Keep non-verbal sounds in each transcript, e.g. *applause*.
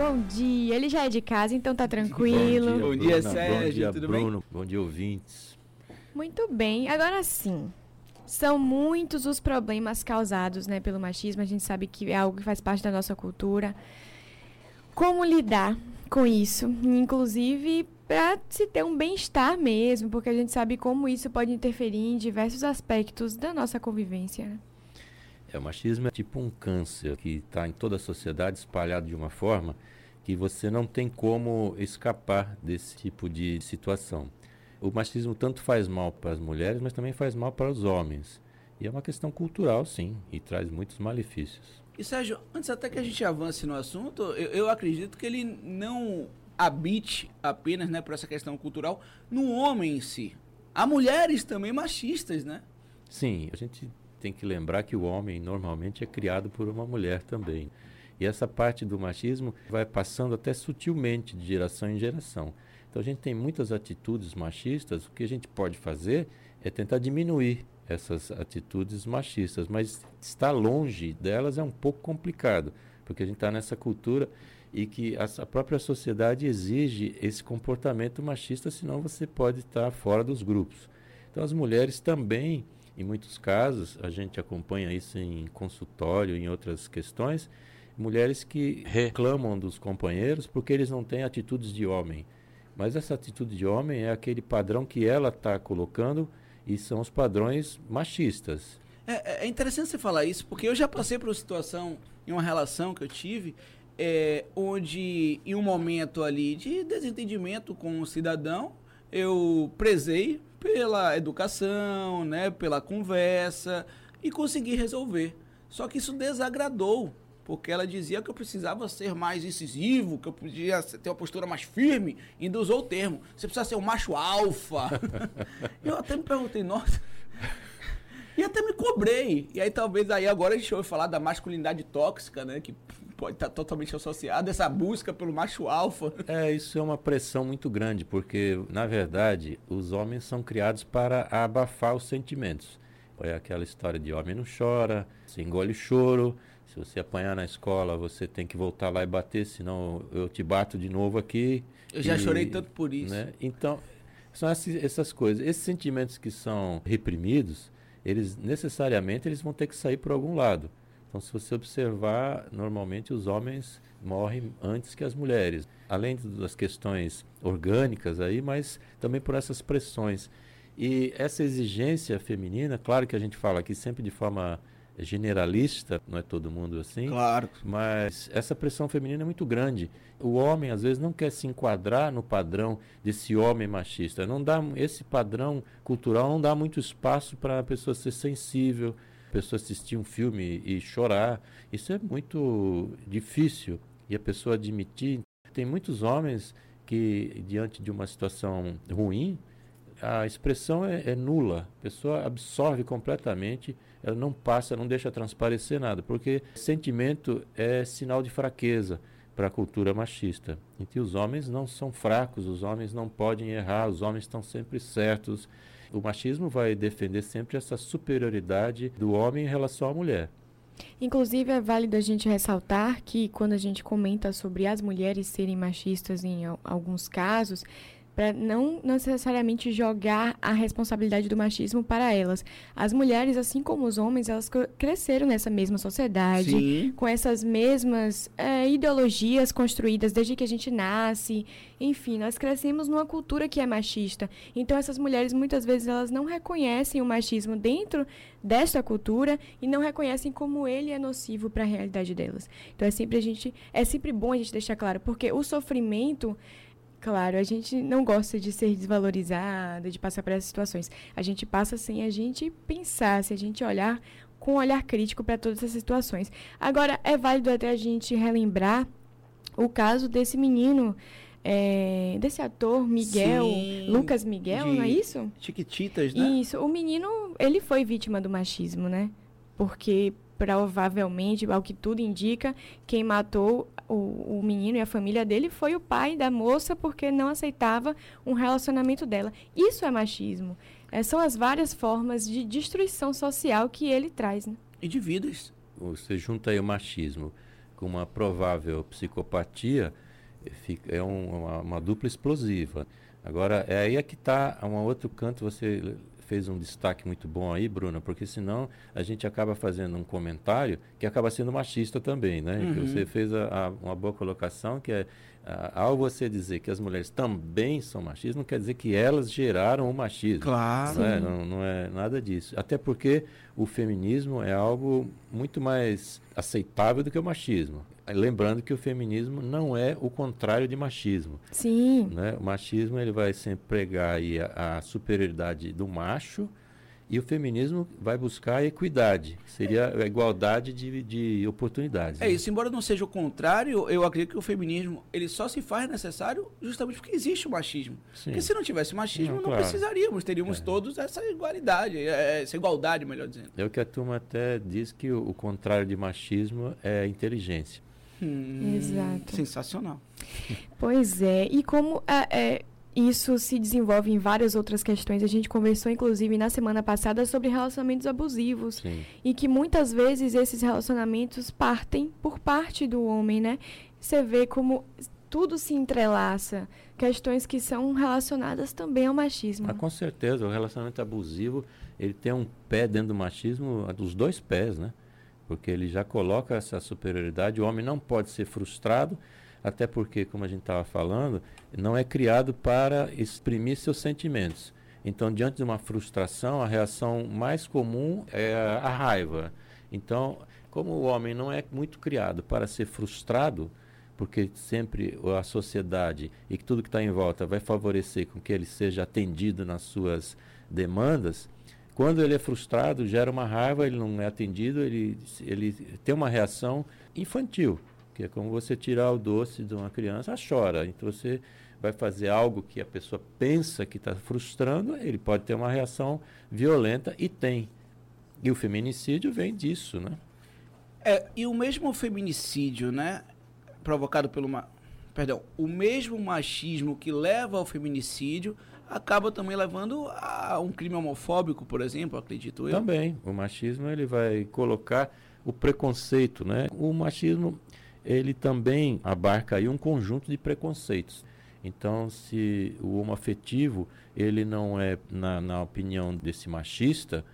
Bom dia, ele já é de casa, então tá tranquilo. Bom dia, Bom dia. Sérgio, Bom dia, tudo Bruno. Bom dia, ouvintes. Muito bem, agora sim. São muitos os problemas causados né, pelo machismo, a gente sabe que é algo que faz parte da nossa cultura. Como lidar com isso? Inclusive para se ter um bem-estar mesmo, porque a gente sabe como isso pode interferir em diversos aspectos da nossa convivência. É, o machismo é tipo um câncer que está em toda a sociedade espalhado de uma forma que você não tem como escapar desse tipo de situação. O machismo tanto faz mal para as mulheres, mas também faz mal para os homens. E é uma questão cultural, sim, e traz muitos malefícios. E Sérgio, antes até que a gente avance no assunto, eu, eu acredito que ele não habite apenas né, por essa questão cultural no homem em si. Há mulheres também machistas, né? Sim, a gente tem que lembrar que o homem normalmente é criado por uma mulher também. E essa parte do machismo vai passando até sutilmente de geração em geração. Então a gente tem muitas atitudes machistas, o que a gente pode fazer é tentar diminuir essas atitudes machistas, mas estar longe delas é um pouco complicado, porque a gente está nessa cultura e que a, própria sociedade exige esse comportamento machista, senão você pode estar fora dos grupos. Então as mulheres também em muitos casos, a gente acompanha isso em consultório, em outras questões, mulheres que reclamam dos companheiros porque eles não têm atitudes de homem. Mas essa atitude de homem é aquele padrão que ela está colocando e são os padrões machistas. É, é interessante você falar isso, porque eu já passei por uma situação, em uma relação que eu tive, é, onde em um momento ali de desentendimento com o cidadão, eu prezei pela educação, né, pela conversa e consegui resolver. Só que isso desagradou, porque ela dizia que eu precisava ser mais incisivo, que eu podia ter uma postura mais firme, e ainda usou o termo, você precisa ser um macho alfa. *laughs* eu até me perguntei, nossa, e até me cobrei. E aí talvez aí agora a gente ouve falar da masculinidade tóxica, né, que pode estar totalmente associada essa busca pelo macho alfa. É, isso é uma pressão muito grande, porque, na verdade, os homens são criados para abafar os sentimentos. É aquela história de homem não chora, se engole choro, se você apanhar na escola, você tem que voltar lá e bater, senão eu te bato de novo aqui. Eu já e, chorei tanto por isso. Né? Então, são essas, essas coisas. Esses sentimentos que são reprimidos, eles necessariamente eles vão ter que sair por algum lado. Então, se você observar, normalmente os homens morrem antes que as mulheres, além das questões orgânicas aí, mas também por essas pressões. E essa exigência feminina, claro que a gente fala aqui sempre de forma generalista, não é todo mundo assim. Claro. Mas essa pressão feminina é muito grande. O homem às vezes não quer se enquadrar no padrão desse homem machista. Não dá esse padrão cultural não dá muito espaço para a pessoa ser sensível, pessoa assistir um filme e chorar. Isso é muito difícil e a pessoa admitir. Tem muitos homens que diante de uma situação ruim, a expressão é, é, nula. A pessoa absorve completamente, ela não passa, não deixa transparecer nada, porque sentimento é sinal de fraqueza para a cultura machista. Então os homens não são fracos, os homens não podem errar, os homens estão sempre certos. O machismo vai defender sempre essa superioridade do homem em relação à mulher. Inclusive, é válido a gente ressaltar que quando a gente comenta sobre as mulheres serem machistas em alguns casos, para não necessariamente jogar a responsabilidade do machismo para elas. As mulheres, assim como os homens, elas cresceram nessa mesma sociedade, Sim. com essas mesmas é, ideologias construídas desde que a gente nasce. Enfim, nós crescemos numa cultura que é machista. Então, essas mulheres, muitas vezes, elas não reconhecem o machismo dentro desta cultura e não reconhecem como ele é nocivo para a realidade delas. Então, é sempre, a gente, é sempre bom a gente deixar claro, porque o sofrimento Claro, a gente não gosta de ser desvalorizada, de passar por essas situações. A gente passa sem a gente pensar, se a gente olhar com um olhar crítico para todas essas situações. Agora, é válido até a gente relembrar o caso desse menino, é, desse ator Miguel, Sim, Lucas Miguel, não é isso? Chiquititas, né? Isso. O menino, ele foi vítima do machismo, né? Porque provavelmente, ao que tudo indica, quem matou o, o, menino e a família dele foi o pai da moça porque não aceitava um relacionamento dela. Isso é machismo. É, são as várias formas de destruição social que ele traz. Né? E de vidas. Você junta aí o machismo com uma provável psicopatia, fica, é um, uma, uma, dupla explosiva. Agora, é aí é que está, um outro canto, você fez um destaque muito bom aí, Bruna, porque senão a gente acaba fazendo um comentário que acaba sendo machista também, né? Uhum. Você fez a, a, uma boa colocação, que é, a, ao você dizer que as mulheres também são machistas, não quer dizer que elas geraram o machismo. Claro. Né? Não, não é nada disso. Até porque o feminismo é algo muito mais aceitável do que o machismo. Lembrando que o feminismo não é o contrário de machismo. Sim. Né? O machismo ele vai sempre pregar aí a, a superioridade do macho e o feminismo vai buscar a equidade, seria a igualdade de, de oportunidades. É né? isso, embora não seja o contrário, eu acredito que o feminismo ele só se faz necessário justamente porque existe o machismo. Sim. Porque se não tivesse machismo, não, não claro. precisaríamos, teríamos é. todos essa igualdade, é, essa igualdade, melhor dizendo. É o que a turma até diz que o, o contrário de machismo é inteligência. Hum, Exato. Sensacional. Pois é, e como é, é, isso se desenvolve em várias outras questões. A gente conversou, inclusive, na semana passada sobre relacionamentos abusivos. Sim. E que muitas vezes esses relacionamentos partem por parte do homem, né? Você vê como tudo se entrelaça. Questões que são relacionadas também ao machismo. Ah, com certeza. O relacionamento abusivo, ele tem um pé dentro do machismo, dos dois pés, né? Porque ele já coloca essa superioridade. O homem não pode ser frustrado, até porque, como a gente estava falando, não é criado para exprimir seus sentimentos. Então, diante de uma frustração, a reação mais comum é a raiva. Então, como o homem não é muito criado para ser frustrado, porque sempre a sociedade e tudo que está em volta vai favorecer com que ele seja atendido nas suas demandas, quando ele é frustrado, gera uma raiva, ele não é atendido, ele, ele tem uma reação infantil, que é como você tirar o doce de uma criança, ela chora. Então você vai fazer algo que a pessoa pensa que está frustrando, ele pode ter uma reação violenta e tem. E o feminicídio vem disso, né? É, e o mesmo feminicídio, né, provocado pelo perdão, o mesmo machismo que leva ao feminicídio acaba também levando a um crime homofóbico, por exemplo, acredito eu. Também. O machismo ele vai colocar o preconceito, né? O machismo ele também abarca aí um conjunto de preconceitos. Então, se o homoafetivo ele não é, na, na opinião desse machista,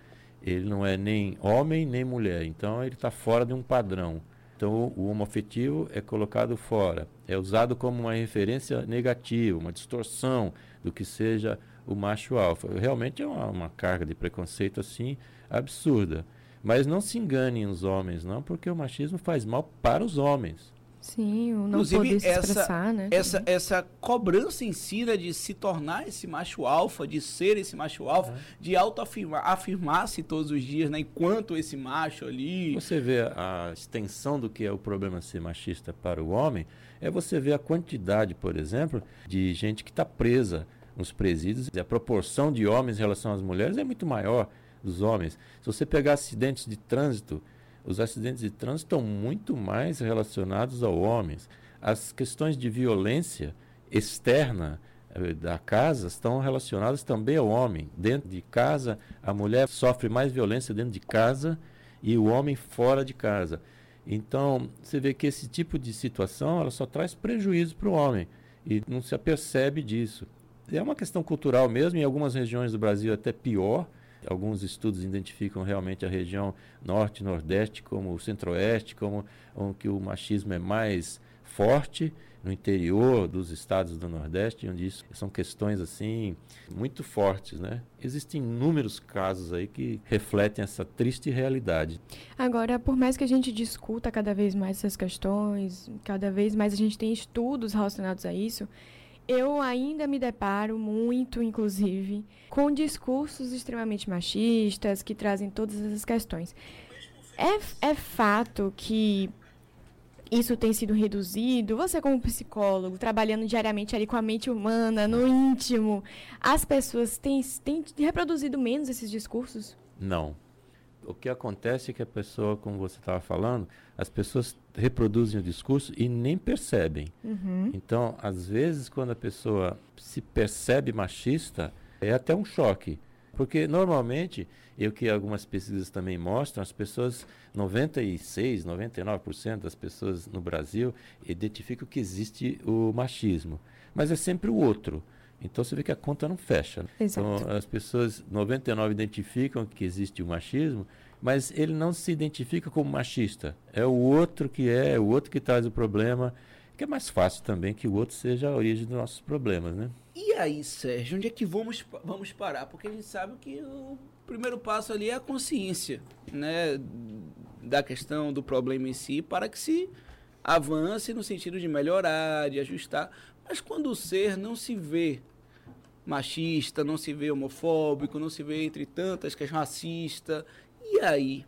ele não é nem homem nem mulher. Então, ele está fora de um padrão. Então, o homoafetivo é colocado fora, é usado como uma referência negativa, uma distorção do que seja o macho alfa. Realmente é uma, uma carga de preconceito assim absurda. Mas não se enganem os homens, não, porque o machismo faz mal para os homens. Sim, o não Inclusive, poder se essa, expressar, né? Essa, essa cobrança em si né, de se tornar esse macho alfa, de ser esse macho alfa, é. de autoafirmar, afirmar-se todos os dias, né, enquanto esse macho ali. Você vê a extensão do que é o problema ser machista para o homem, é você ver a quantidade, por exemplo, de gente que está presa nos presídios. A proporção de homens em relação às mulheres é muito maior dos homens. Se você pegar acidentes de trânsito, os acidentes de trânsito estão muito mais relacionados aos homens. As questões de violência externa eh, da casa estão relacionadas também ao homem. Dentro de casa, a mulher sofre mais violência dentro de casa e o homem fora de casa. Então, você vê que esse tipo de situação ela só traz prejuízo para o homem e não se apercebe disso. É uma questão cultural mesmo, em algumas regiões do Brasil até pior, Alguns estudos identificam realmente a região norte, nordeste como o centro-oeste, como onde o machismo é mais forte no interior dos estados do Nordeste, onde isso são questões assim muito fortes, né? Existem inúmeros casos aí que refletem essa triste realidade. Agora, por mais que a gente discuta cada vez mais essas questões, cada vez mais a gente tem estudos relacionados a isso, eu ainda me deparo muito, inclusive, com discursos extremamente machistas que trazem todas essas questões. É, é fato que isso tem sido reduzido? Você, como psicólogo, trabalhando diariamente ali com a mente humana, no íntimo, as pessoas têm, têm reproduzido menos esses discursos? Não o que acontece é que a pessoa, como você estava falando, as pessoas reproduzem o discurso e nem percebem. Uhum. Então, às vezes, quando a pessoa se percebe machista, é até um choque. Porque normalmente, e o que algumas pesquisas também mostram, as pessoas, 96, 99% das pessoas no Brasil identificam que existe o machismo. Mas é sempre o outro. Então você vê que a conta não fecha. Né? Então as pessoas, 99 identificam que existe o machismo, mas ele não se identifica como machista. É o outro que é, é o outro que traz o problema, que é mais fácil também que o outro seja a origem dos nossos problemas, né? E aí, Sérgio, onde é que vamos, vamos parar? Porque a gente sabe que o primeiro passo ali é a consciência, né, da questão do problema em si, para que se avance no sentido de melhorar, de ajustar. Mas quando o ser não se vê machista, não se vê homofóbico, não se vê entre tantas que é racista, e aí?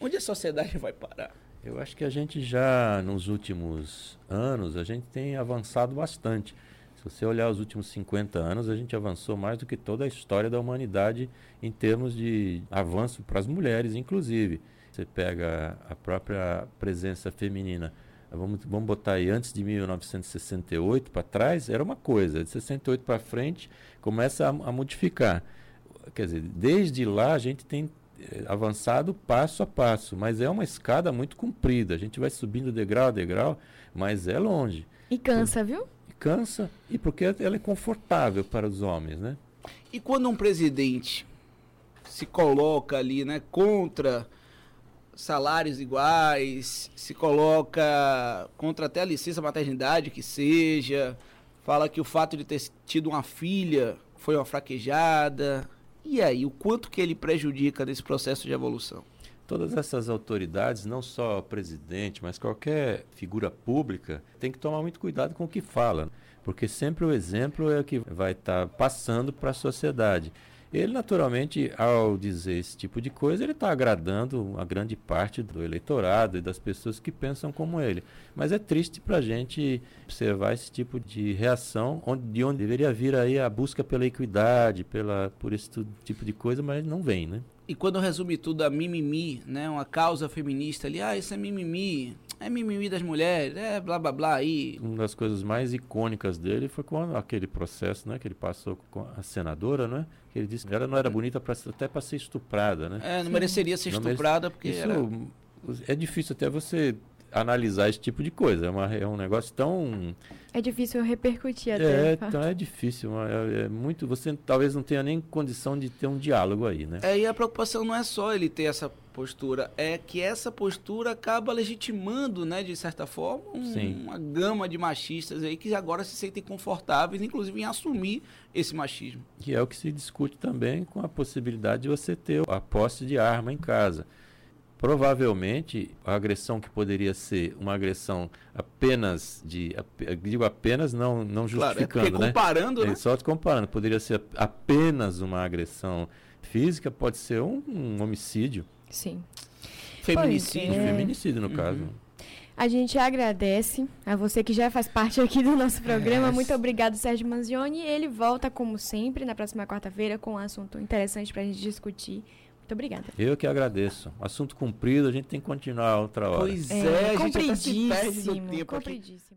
Onde a sociedade vai parar? Eu acho que a gente já, nos últimos anos, a gente tem avançado bastante. Se você olhar os últimos 50 anos, a gente avançou mais do que toda a história da humanidade em termos de avanço para as mulheres, inclusive. Você pega a própria presença feminina vamos, vamos botar aí antes de 1968 para trás, era uma coisa. De 68 para frente, começa a, a, modificar. Quer dizer, desde lá a gente tem eh, avançado passo a passo, mas é uma escada muito comprida. A gente vai subindo degrau a degrau, mas é longe. E cansa, viu? Cansa, e porque ela é confortável para os homens, né? E quando um presidente se coloca ali, né, contra salários iguais, se coloca contra até a licença maternidade que seja, fala que o fato de ter tido uma filha foi uma fraquejada. E aí, o quanto que ele prejudica nesse processo de evolução? Todas essas autoridades, não só o presidente, mas qualquer figura pública, tem que tomar muito cuidado com o que fala, porque sempre o exemplo é o que vai estar tá passando para a sociedade. Ele, naturalmente, ao dizer esse tipo de coisa, ele está agradando a grande parte do eleitorado e das pessoas que pensam como ele. Mas é triste para a gente observar esse tipo de reação, onde, de onde deveria vir aí a busca pela equidade, pela, por esse tipo de coisa, mas não vem, né? E quando resume tudo a mimimi, né? Uma causa feminista ali, ah, isso é mimimi, é mimimi das mulheres, é blá blá blá aí. Uma das coisas mais icônicas dele foi quando aquele processo, né, que ele passou com a senadora, né? Que ele disse que ela não era bonita pra, até para ser estuprada, né? É, não mereceria ser não estuprada porque Isso era... é difícil até você analisar esse tipo de coisa. É, uma, é um negócio tão. É difícil repercutir até. É, então é difícil. É, é, muito. Você talvez não tenha nem condição de ter um diálogo aí, né? É, e a preocupação não é só ele ter essa postura, é que essa postura acaba legitimando, né, de certa forma, um, uma gama de machistas aí que agora se sentem confortáveis, inclusive em assumir esse machismo. Que é o que se discute também com a possibilidade de você ter a posse de arma em casa provavelmente a agressão que poderia ser uma agressão apenas de digo apenas não não justificando claro, é comparando né, né? só te comparando poderia ser apenas uma agressão física pode ser um, um homicídio sim feminicídio é. feminicídio no uhum. caso a gente agradece a você que já faz parte aqui do nosso programa. Muito obrigado, Sérgio Manzioni. Ele volta, como sempre, na próxima quarta-feira com um assunto interessante para a gente discutir. Muito obrigada. Eu que agradeço. Assunto cumprido, a gente tem que continuar outra hora. Pois é, é a gente compridíssimo, compridíssimo.